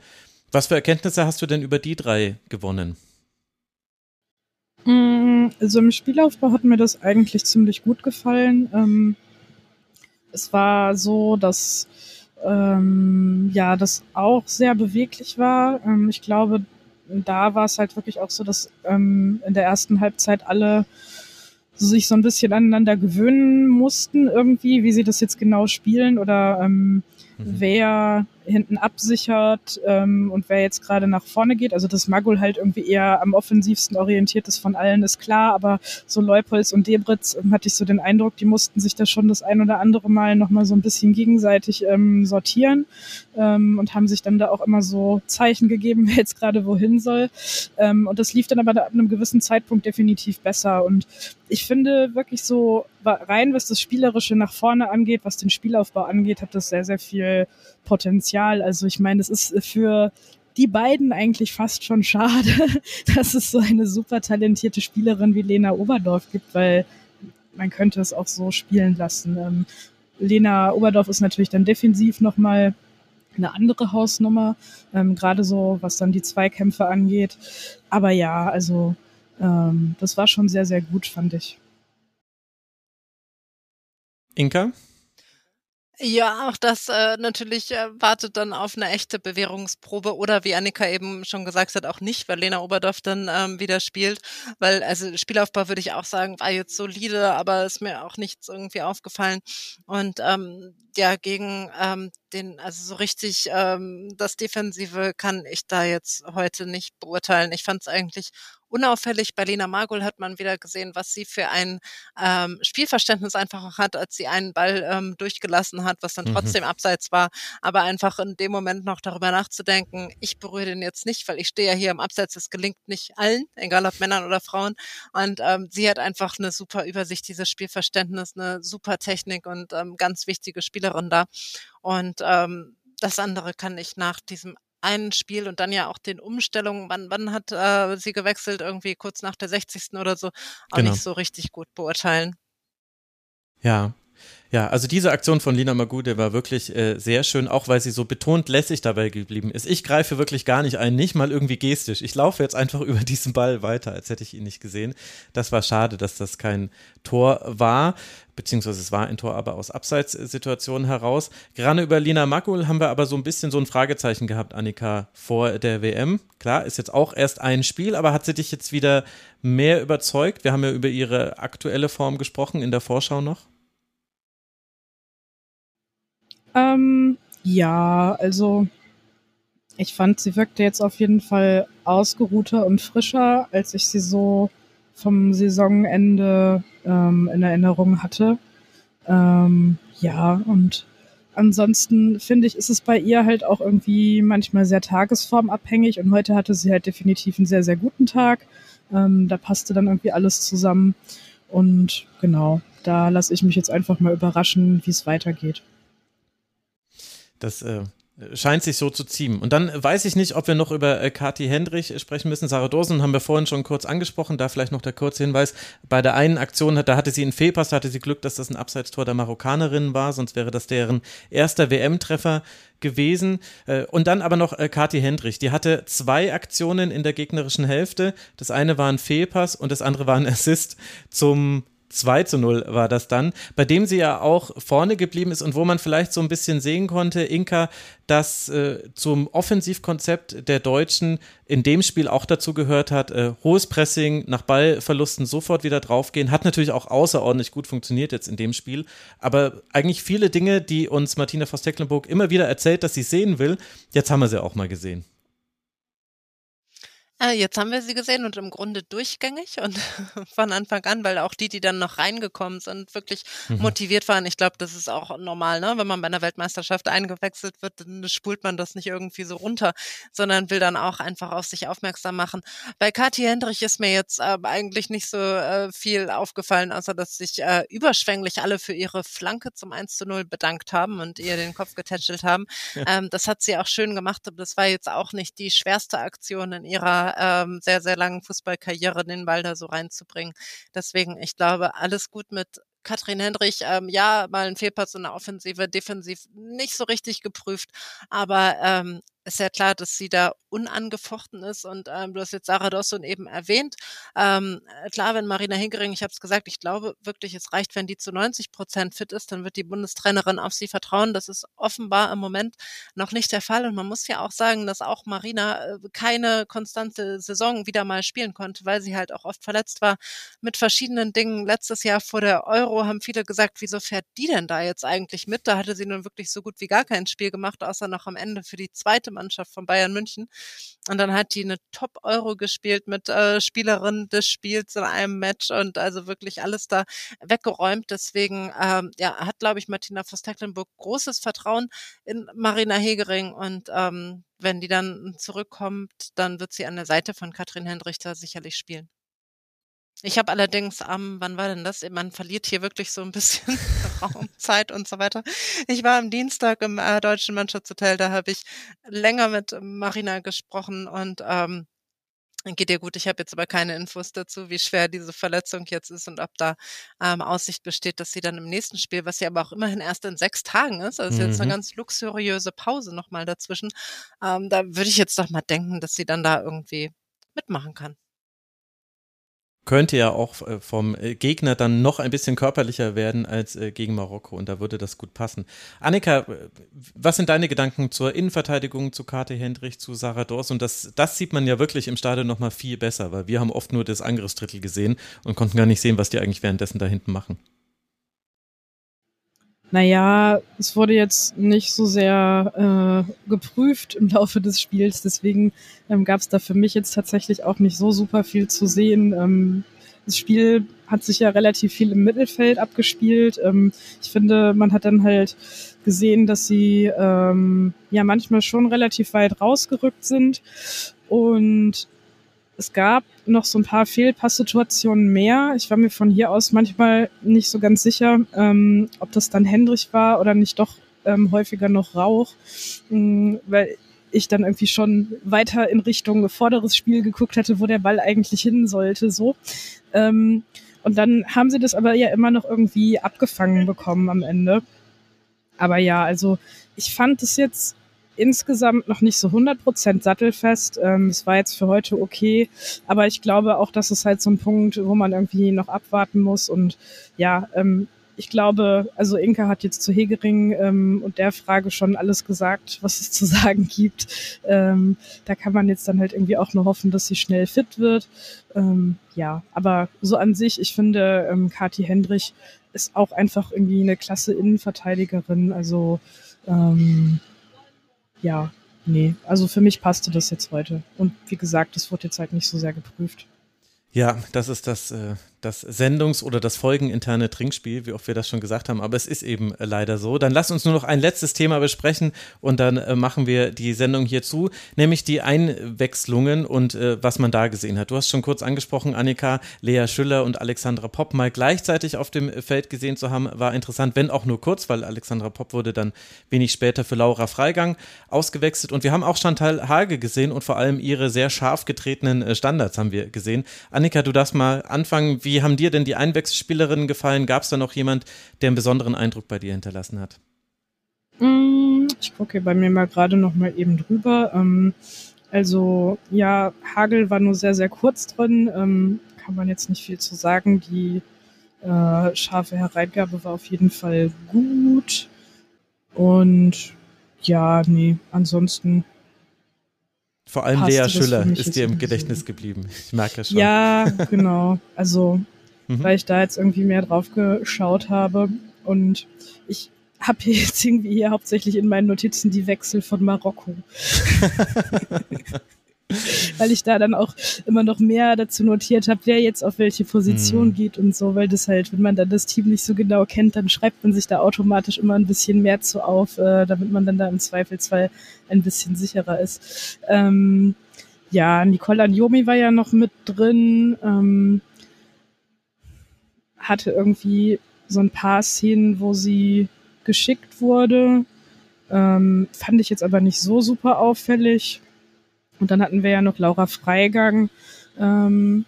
Was für Erkenntnisse hast du denn über die drei gewonnen? Mm, also im Spielaufbau hat mir das eigentlich ziemlich gut gefallen. Es war so, dass ähm, ja, das auch sehr beweglich war. Ähm, ich glaube, da war es halt wirklich auch so, dass ähm, in der ersten Halbzeit alle sich so ein bisschen aneinander gewöhnen mussten irgendwie, wie sie das jetzt genau spielen oder ähm, mhm. wer hinten absichert ähm, und wer jetzt gerade nach vorne geht. Also dass Magul halt irgendwie eher am offensivsten orientiert ist von allen, ist klar, aber so Leupolz und Debritz ähm, hatte ich so den Eindruck, die mussten sich da schon das ein oder andere Mal nochmal so ein bisschen gegenseitig ähm, sortieren ähm, und haben sich dann da auch immer so Zeichen gegeben, *laughs* wer jetzt gerade wohin soll. Ähm, und das lief dann aber ab einem gewissen Zeitpunkt definitiv besser. Und ich finde wirklich so rein, was das Spielerische nach vorne angeht, was den Spielaufbau angeht, hat das sehr, sehr viel Potenzial. Also ich meine, es ist für die beiden eigentlich fast schon schade, *laughs* dass es so eine super talentierte Spielerin wie Lena Oberdorf gibt, weil man könnte es auch so spielen lassen. Ähm, Lena Oberdorf ist natürlich dann defensiv nochmal eine andere Hausnummer, ähm, gerade so, was dann die Zweikämpfe angeht. Aber ja, also ähm, das war schon sehr, sehr gut, fand ich. Inka? Ja, auch das äh, natürlich äh, wartet dann auf eine echte Bewährungsprobe oder wie Annika eben schon gesagt hat, auch nicht, weil Lena Oberdorf dann ähm, wieder spielt. Weil, also Spielaufbau würde ich auch sagen, war jetzt solide, aber ist mir auch nichts irgendwie aufgefallen. Und ähm, ja, gegen ähm, den, also so richtig ähm, das Defensive kann ich da jetzt heute nicht beurteilen. Ich fand es eigentlich unauffällig. Bei Lena Margul hat man wieder gesehen, was sie für ein ähm, Spielverständnis einfach auch hat, als sie einen Ball ähm, durchgelassen hat, was dann mhm. trotzdem abseits war. Aber einfach in dem Moment noch darüber nachzudenken, ich berühre den jetzt nicht, weil ich stehe ja hier im Abseits. Das gelingt nicht allen, egal ob Männern oder Frauen. Und ähm, sie hat einfach eine super Übersicht, dieses Spielverständnis, eine super Technik und ähm, ganz wichtige Spielerin da. Und ähm, das andere kann ich nach diesem einen Spiel und dann ja auch den Umstellungen. Wann, wann hat äh, sie gewechselt? Irgendwie kurz nach der 60. oder so. Auch genau. nicht so richtig gut beurteilen. Ja, ja, also diese Aktion von Lina Magude war wirklich äh, sehr schön, auch weil sie so betont lässig dabei geblieben ist. Ich greife wirklich gar nicht ein, nicht mal irgendwie gestisch. Ich laufe jetzt einfach *laughs* über diesen Ball weiter, als hätte ich ihn nicht gesehen. Das war schade, dass das kein Tor war, beziehungsweise es war ein Tor, aber aus Abseitssituationen heraus. Gerade über Lina Magul haben wir aber so ein bisschen so ein Fragezeichen gehabt, Annika, vor der WM. Klar, ist jetzt auch erst ein Spiel, aber hat sie dich jetzt wieder mehr überzeugt? Wir haben ja über ihre aktuelle Form gesprochen in der Vorschau noch. Ähm, ja, also ich fand, sie wirkte jetzt auf jeden Fall ausgeruhter und frischer, als ich sie so vom Saisonende ähm, in Erinnerung hatte. Ähm, ja, und ansonsten finde ich, ist es bei ihr halt auch irgendwie manchmal sehr tagesformabhängig und heute hatte sie halt definitiv einen sehr, sehr guten Tag. Ähm, da passte dann irgendwie alles zusammen. Und genau, da lasse ich mich jetzt einfach mal überraschen, wie es weitergeht. Das äh, scheint sich so zu ziehen. Und dann weiß ich nicht, ob wir noch über äh, Kati Hendrich sprechen müssen. Sarah Dosen haben wir vorhin schon kurz angesprochen. Da vielleicht noch der kurze Hinweis. Bei der einen Aktion, da hatte sie einen Fehlpass, da hatte sie Glück, dass das ein Abseitstor der Marokkanerin war. Sonst wäre das deren erster WM-Treffer gewesen. Äh, und dann aber noch äh, Kati Hendrich. Die hatte zwei Aktionen in der gegnerischen Hälfte. Das eine war ein Fehlpass und das andere war ein Assist zum 2 zu 0 war das dann, bei dem sie ja auch vorne geblieben ist und wo man vielleicht so ein bisschen sehen konnte, Inka, dass äh, zum Offensivkonzept der Deutschen in dem Spiel auch dazu gehört hat, äh, hohes Pressing, nach Ballverlusten sofort wieder draufgehen, hat natürlich auch außerordentlich gut funktioniert jetzt in dem Spiel, aber eigentlich viele Dinge, die uns Martina Voss-Tecklenburg immer wieder erzählt, dass sie sehen will, jetzt haben wir sie auch mal gesehen. Äh, jetzt haben wir sie gesehen und im Grunde durchgängig *laughs* und von Anfang an, weil auch die, die dann noch reingekommen sind, wirklich mhm. motiviert waren. Ich glaube, das ist auch normal, ne? Wenn man bei einer Weltmeisterschaft eingewechselt wird, dann spult man das nicht irgendwie so runter, sondern will dann auch einfach auf sich aufmerksam machen. Bei Kathi Hendrich ist mir jetzt äh, eigentlich nicht so äh, viel aufgefallen, außer dass sich äh, überschwänglich alle für ihre Flanke zum 1 zu 0 bedankt haben und ihr den Kopf getätschelt haben. Ja. Ähm, das hat sie auch schön gemacht, aber das war jetzt auch nicht die schwerste Aktion in ihrer ähm, sehr, sehr langen Fußballkarriere den Ball da so reinzubringen. Deswegen, ich glaube, alles gut mit Katrin Hendrich, ähm, ja, mal ein Fehlpass in der Offensive, defensiv nicht so richtig geprüft, aber ähm, ist ja klar, dass sie da unangefochten ist und ähm, du hast jetzt Sarah Dawson eben erwähnt. Ähm, äh, klar, wenn Marina Hingering, ich habe es gesagt, ich glaube wirklich, es reicht, wenn die zu 90 Prozent fit ist, dann wird die Bundestrainerin auf sie vertrauen. Das ist offenbar im Moment noch nicht der Fall und man muss ja auch sagen, dass auch Marina äh, keine konstante Saison wieder mal spielen konnte, weil sie halt auch oft verletzt war mit verschiedenen Dingen. Letztes Jahr vor der Euro haben viele gesagt, wieso fährt die denn da jetzt eigentlich mit? Da hatte sie nun wirklich so gut wie gar kein Spiel gemacht, außer noch am Ende für die zweite Mannschaft von Bayern München. Und dann hat die eine Top-Euro gespielt mit äh, Spielerin des Spiels in einem Match und also wirklich alles da weggeräumt. Deswegen ähm, ja, hat, glaube ich, Martina Voss-Tecklenburg großes Vertrauen in Marina Hegering und ähm, wenn die dann zurückkommt, dann wird sie an der Seite von Katrin Hendrichter sicherlich spielen. Ich habe allerdings am, wann war denn das? Man verliert hier wirklich so ein bisschen *laughs* Raum, Zeit und so weiter. Ich war am Dienstag im äh, Deutschen Mannschaftshotel, da habe ich länger mit Marina gesprochen und ähm, geht dir gut. Ich habe jetzt aber keine Infos dazu, wie schwer diese Verletzung jetzt ist und ob da ähm, Aussicht besteht, dass sie dann im nächsten Spiel, was ja aber auch immerhin erst in sechs Tagen ist, also mhm. jetzt eine mhm. ganz luxuriöse Pause nochmal dazwischen, ähm, da würde ich jetzt doch mal denken, dass sie dann da irgendwie mitmachen kann könnte ja auch äh, vom äh, Gegner dann noch ein bisschen körperlicher werden als äh, gegen Marokko und da würde das gut passen. Annika, was sind deine Gedanken zur Innenverteidigung, zu Kate Hendrich, zu Sarah Dors? Und das, das sieht man ja wirklich im Stadion nochmal viel besser, weil wir haben oft nur das Angriffsdrittel gesehen und konnten gar nicht sehen, was die eigentlich währenddessen da hinten machen. Naja, es wurde jetzt nicht so sehr äh, geprüft im Laufe des Spiels, deswegen ähm, gab es da für mich jetzt tatsächlich auch nicht so super viel zu sehen. Ähm, das Spiel hat sich ja relativ viel im Mittelfeld abgespielt. Ähm, ich finde, man hat dann halt gesehen, dass sie ähm, ja manchmal schon relativ weit rausgerückt sind und es gab noch so ein paar Fehlpasssituationen mehr. Ich war mir von hier aus manchmal nicht so ganz sicher, ähm, ob das dann Hendrich war oder nicht doch ähm, häufiger noch Rauch, ähm, weil ich dann irgendwie schon weiter in Richtung vorderes Spiel geguckt hatte, wo der Ball eigentlich hin sollte, so. Ähm, und dann haben sie das aber ja immer noch irgendwie abgefangen bekommen am Ende. Aber ja, also ich fand es jetzt insgesamt noch nicht so 100% sattelfest. Ähm, es war jetzt für heute okay, aber ich glaube auch, dass es halt so ein Punkt, wo man irgendwie noch abwarten muss und ja, ähm, ich glaube, also Inka hat jetzt zu Hegering ähm, und der Frage schon alles gesagt, was es *laughs* zu sagen gibt. Ähm, da kann man jetzt dann halt irgendwie auch nur hoffen, dass sie schnell fit wird. Ähm, ja, aber so an sich, ich finde, ähm, Kati Hendrich ist auch einfach irgendwie eine klasse Innenverteidigerin. Also ähm, ja, nee, also für mich passte das jetzt heute. Und wie gesagt, das wurde jetzt halt nicht so sehr geprüft. Ja, das ist das, äh, das Sendungs- oder das folgeninterne Trinkspiel, wie oft wir das schon gesagt haben, aber es ist eben äh, leider so. Dann lass uns nur noch ein letztes Thema besprechen und dann äh, machen wir die Sendung hier zu, nämlich die Einwechslungen und äh, was man da gesehen hat. Du hast schon kurz angesprochen, Annika, Lea Schüller und Alexandra Popp mal gleichzeitig auf dem Feld gesehen zu haben, war interessant, wenn auch nur kurz, weil Alexandra Popp wurde dann wenig später für Laura Freigang ausgewechselt und wir haben auch Chantal Hage gesehen und vor allem ihre sehr scharf getretenen äh, Standards haben wir gesehen. Annika, du darfst mal anfangen, wie wie haben dir denn die Einwechselspielerinnen gefallen? Gab es da noch jemand, der einen besonderen Eindruck bei dir hinterlassen hat? Mm, ich gucke bei mir mal gerade noch mal eben drüber. Ähm, also ja, Hagel war nur sehr, sehr kurz drin. Ähm, kann man jetzt nicht viel zu sagen. Die äh, scharfe Hereingabe war auf jeden Fall gut. Und ja, nee, ansonsten vor allem Lea Schüller ist dir im Gedächtnis geblieben. Ich merke schon. Ja, genau. Also, mhm. weil ich da jetzt irgendwie mehr drauf geschaut habe. Und ich habe hier jetzt irgendwie hier hauptsächlich in meinen Notizen die Wechsel von Marokko. *laughs* *laughs* weil ich da dann auch immer noch mehr dazu notiert habe, wer jetzt auf welche Position mhm. geht und so, weil das halt, wenn man dann das Team nicht so genau kennt, dann schreibt man sich da automatisch immer ein bisschen mehr zu auf, äh, damit man dann da im Zweifelsfall ein bisschen sicherer ist. Ähm, ja, Nicole Anjomi war ja noch mit drin, ähm, hatte irgendwie so ein paar Szenen, wo sie geschickt wurde. Ähm, fand ich jetzt aber nicht so super auffällig. Und dann hatten wir ja noch Laura Freigang. Ähm,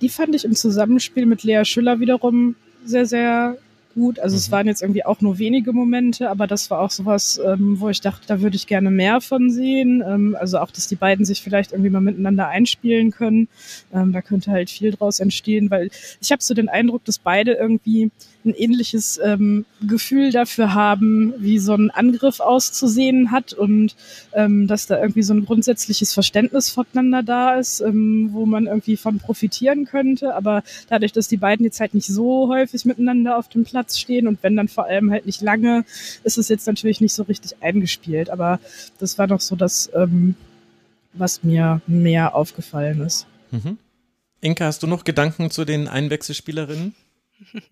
die fand ich im Zusammenspiel mit Lea Schüller wiederum sehr, sehr gut. Also mhm. es waren jetzt irgendwie auch nur wenige Momente, aber das war auch sowas, ähm, wo ich dachte, da würde ich gerne mehr von sehen. Ähm, also auch, dass die beiden sich vielleicht irgendwie mal miteinander einspielen können. Ähm, da könnte halt viel draus entstehen, weil ich habe so den Eindruck, dass beide irgendwie ein ähnliches ähm, Gefühl dafür haben, wie so ein Angriff auszusehen hat und ähm, dass da irgendwie so ein grundsätzliches Verständnis voneinander da ist, ähm, wo man irgendwie von profitieren könnte. Aber dadurch, dass die beiden jetzt halt nicht so häufig miteinander auf dem Platz Platz stehen und wenn dann vor allem halt nicht lange, ist es jetzt natürlich nicht so richtig eingespielt. Aber das war doch so das, ähm, was mir mehr aufgefallen ist. Mhm. Inka, hast du noch Gedanken zu den Einwechselspielerinnen? *laughs*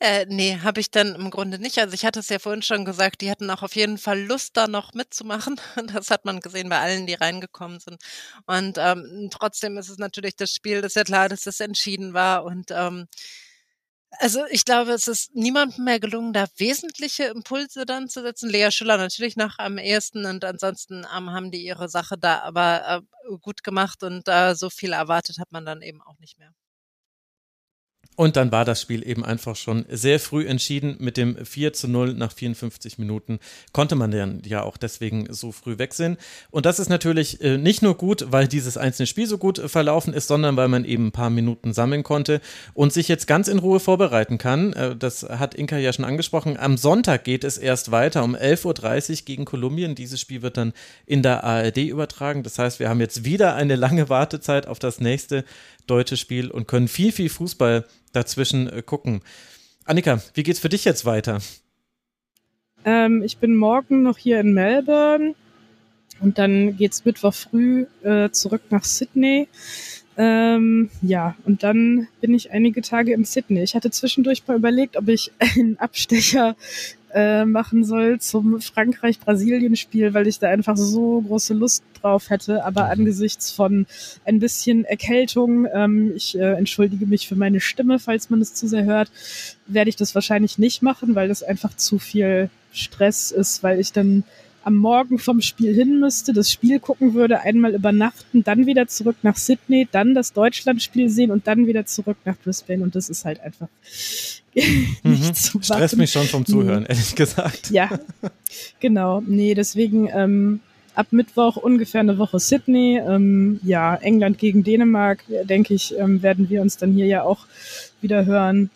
Äh, nee, habe ich dann im Grunde nicht. Also ich hatte es ja vorhin schon gesagt, die hatten auch auf jeden Fall Lust, da noch mitzumachen. *laughs* Das hat man gesehen bei allen, die reingekommen sind. Und ähm, trotzdem ist es natürlich das Spiel, das ist ja klar, dass das entschieden war. Und ähm, also ich glaube, es ist niemandem mehr gelungen, da wesentliche Impulse dann zu setzen. Lea Schüller natürlich nach am ehesten und ansonsten haben die ihre Sache da aber äh, gut gemacht und äh, so viel erwartet hat man dann eben auch nicht mehr. Und dann war das Spiel eben einfach schon sehr früh entschieden. Mit dem 4 zu 0 nach 54 Minuten konnte man dann ja auch deswegen so früh wechseln. Und das ist natürlich äh, nicht nur gut, weil dieses einzelne Spiel so gut verlaufen ist, sondern weil man eben ein paar Minuten sammeln konnte und sich jetzt ganz in Ruhe vorbereiten kann. Äh, das hat Inka ja schon angesprochen. Am Sonntag geht es erst weiter um 11.30 Uhr gegen Kolumbien. Dieses Spiel wird dann in der ARD übertragen. Das heißt, wir haben jetzt wieder eine lange Wartezeit auf das nächste deutsche Spiel und können viel, viel Fußball dazwischen äh, gucken. Annika, wie geht's für dich jetzt weiter? Ähm, ich bin morgen noch hier in Melbourne und dann geht's Mittwoch früh äh, zurück nach Sydney. Ähm, ja, und dann bin ich einige Tage in Sydney. Ich hatte zwischendurch mal überlegt, ob ich *laughs* einen Abstecher äh, machen soll zum Frankreich-Brasilien-Spiel, weil ich da einfach so große Lust drauf hätte. Aber angesichts von ein bisschen Erkältung, ähm, ich äh, entschuldige mich für meine Stimme, falls man es zu sehr hört, werde ich das wahrscheinlich nicht machen, weil das einfach zu viel Stress ist, weil ich dann am Morgen vom Spiel hin müsste, das Spiel gucken würde, einmal übernachten, dann wieder zurück nach Sydney, dann das Deutschlandspiel sehen und dann wieder zurück nach Brisbane. Und das ist halt einfach mhm. *laughs* zu machen. Stresst mich schon vom Zuhören, nee. ehrlich gesagt. Ja, genau. Nee, deswegen ähm, ab Mittwoch ungefähr eine Woche Sydney. Ähm, ja, England gegen Dänemark, denke ich, ähm, werden wir uns dann hier ja auch wieder hören.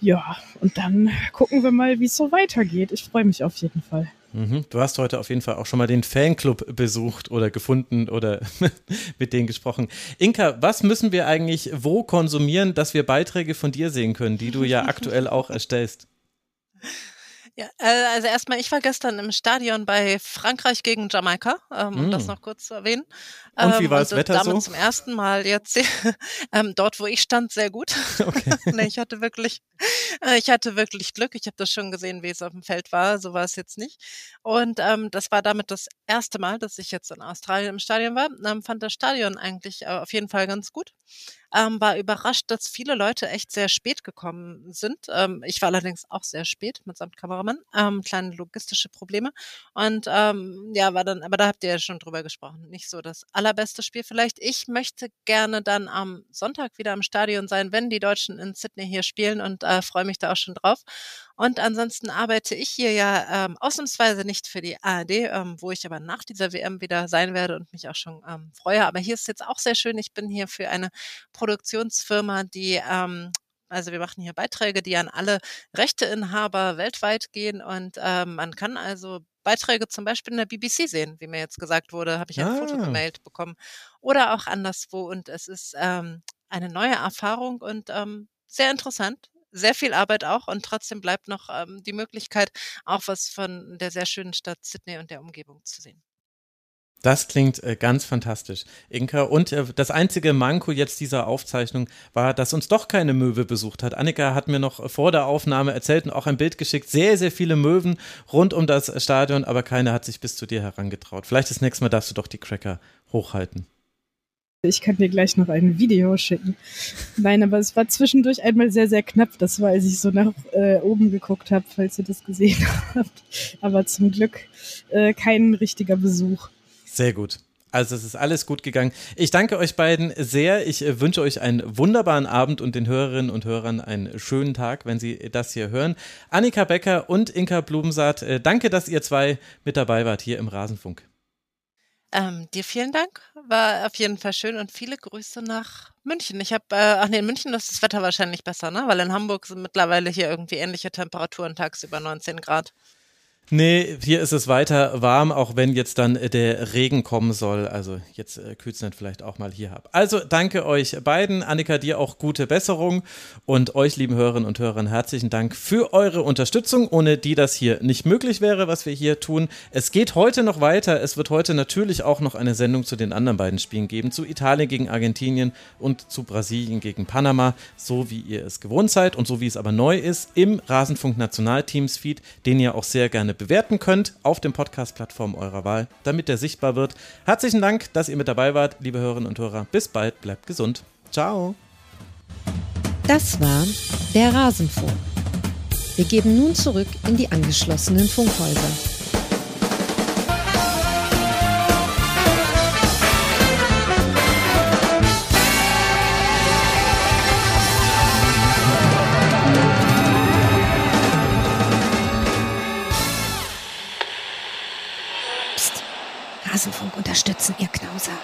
Ja, und dann gucken wir mal, wie es so weitergeht. Ich freue mich auf jeden Fall. Mhm. Du hast heute auf jeden Fall auch schon mal den Fanclub besucht oder gefunden oder *laughs* mit denen gesprochen. Inka, was müssen wir eigentlich wo konsumieren, dass wir Beiträge von dir sehen können, die du ja aktuell auch erstellst? Ja, äh, also erstmal, ich war gestern im Stadion bei Frankreich gegen Jamaika, ähm, um das mm. noch kurz zu erwähnen. Und wie war ähm, das Wetter damit so? zum ersten Mal jetzt *laughs* ähm, dort, wo ich stand, sehr gut. *laughs* Okay. *laughs* nee, ich hatte wirklich, äh, ich hatte wirklich Glück. Ich habe das schon gesehen, wie es auf dem Feld war. So war es jetzt nicht. Und ähm, das war damit das erste Mal, dass ich jetzt in Australien im Stadion war. Ähm, fand das Stadion eigentlich äh, auf jeden Fall ganz gut ähm, war überrascht, dass viele Leute echt sehr spät gekommen sind. Ähm, ich war allerdings auch sehr spät mitsamt Kameramann, ähm, kleine logistische Probleme. Und ähm, ja, war dann, aber da habt ihr ja schon drüber gesprochen. Nicht so das allerbeste Spiel vielleicht. Ich möchte gerne dann am Sonntag wieder am Stadion sein, wenn die Deutschen in Sydney hier spielen und äh, freue mich da auch schon drauf. Und ansonsten arbeite ich hier ja ähm, ausnahmsweise nicht für die ARD, ähm, wo ich aber nach dieser WM wieder sein werde und mich auch schon ähm, freue. Aber hier ist jetzt auch sehr schön. Ich bin hier für eine Produktionsfirma, die ähm, also wir machen hier Beiträge, die an alle Rechteinhaber weltweit gehen und ähm, man kann also Beiträge zum Beispiel in der BBC sehen, wie mir jetzt gesagt wurde, habe ich ein ah. Foto gemailt bekommen oder auch anderswo und es ist ähm, eine neue Erfahrung und ähm, sehr interessant sehr viel Arbeit auch und trotzdem bleibt noch ähm, die Möglichkeit, auch was von der sehr schönen Stadt Sydney und der Umgebung zu sehen. Das klingt äh, ganz fantastisch, Inka. Und äh, das einzige Manko jetzt dieser Aufzeichnung war, dass uns doch keine Möwe besucht hat. Annika hat mir noch vor der Aufnahme erzählt und auch ein Bild geschickt. Sehr, sehr viele Möwen rund um das Stadion, aber keine hat sich bis zu dir herangetraut. Vielleicht das nächste Mal darfst du doch die Cracker hochhalten. Ich kann dir gleich noch ein Video schicken. Nein, aber es war zwischendurch einmal sehr, sehr knapp. Das war, als ich so nach äh, oben geguckt habe, falls ihr das gesehen *laughs* habt. Aber zum Glück äh, kein richtiger Besuch. Sehr gut. Also es ist alles gut gegangen. Ich danke euch beiden sehr. Ich äh, wünsche euch einen wunderbaren Abend und den Hörerinnen und Hörern einen schönen Tag, wenn sie das hier hören. Annika Becker und Inka Blumensaat, äh, danke, dass ihr zwei mit dabei wart hier im Rasenfunk. Ähm, dir vielen Dank. War auf jeden Fall schön und viele Grüße nach München. Ich habe, äh, ach nee, in München ist das Wetter wahrscheinlich besser, ne? Weil in Hamburg sind mittlerweile hier irgendwie ähnliche Temperaturen tagsüber 19 Grad. Nee, hier ist es weiter warm, auch wenn jetzt dann äh, der Regen kommen soll. Also jetzt äh, kühlt es dann vielleicht auch mal hier ab. Also danke euch beiden. Annika, dir auch gute Besserung. Und euch, lieben Hörerinnen und Hörern, herzlichen Dank für eure Unterstützung, ohne die das hier nicht möglich wäre, was wir hier tun. Es geht heute noch weiter. Es wird heute natürlich auch noch eine Sendung zu den anderen beiden Spielen geben. Zu Italien gegen Argentinien und zu Brasilien gegen Panama. So wie ihr es gewohnt seid und so wie es aber neu ist im Rasenfunk Nationalteams Feed, den ihr auch sehr gerne bewerten könnt auf den Podcast-Plattformen eurer Wahl, damit der sichtbar wird. Herzlichen Dank, dass ihr mit dabei wart, liebe Hörerinnen und Hörer. Bis bald, bleibt gesund. Ciao. Das war der Rasenfunk. Wir geben nun zurück in die angeschlossenen Funkhäuser. Rasenfunk unterstützen, ihr Knauser.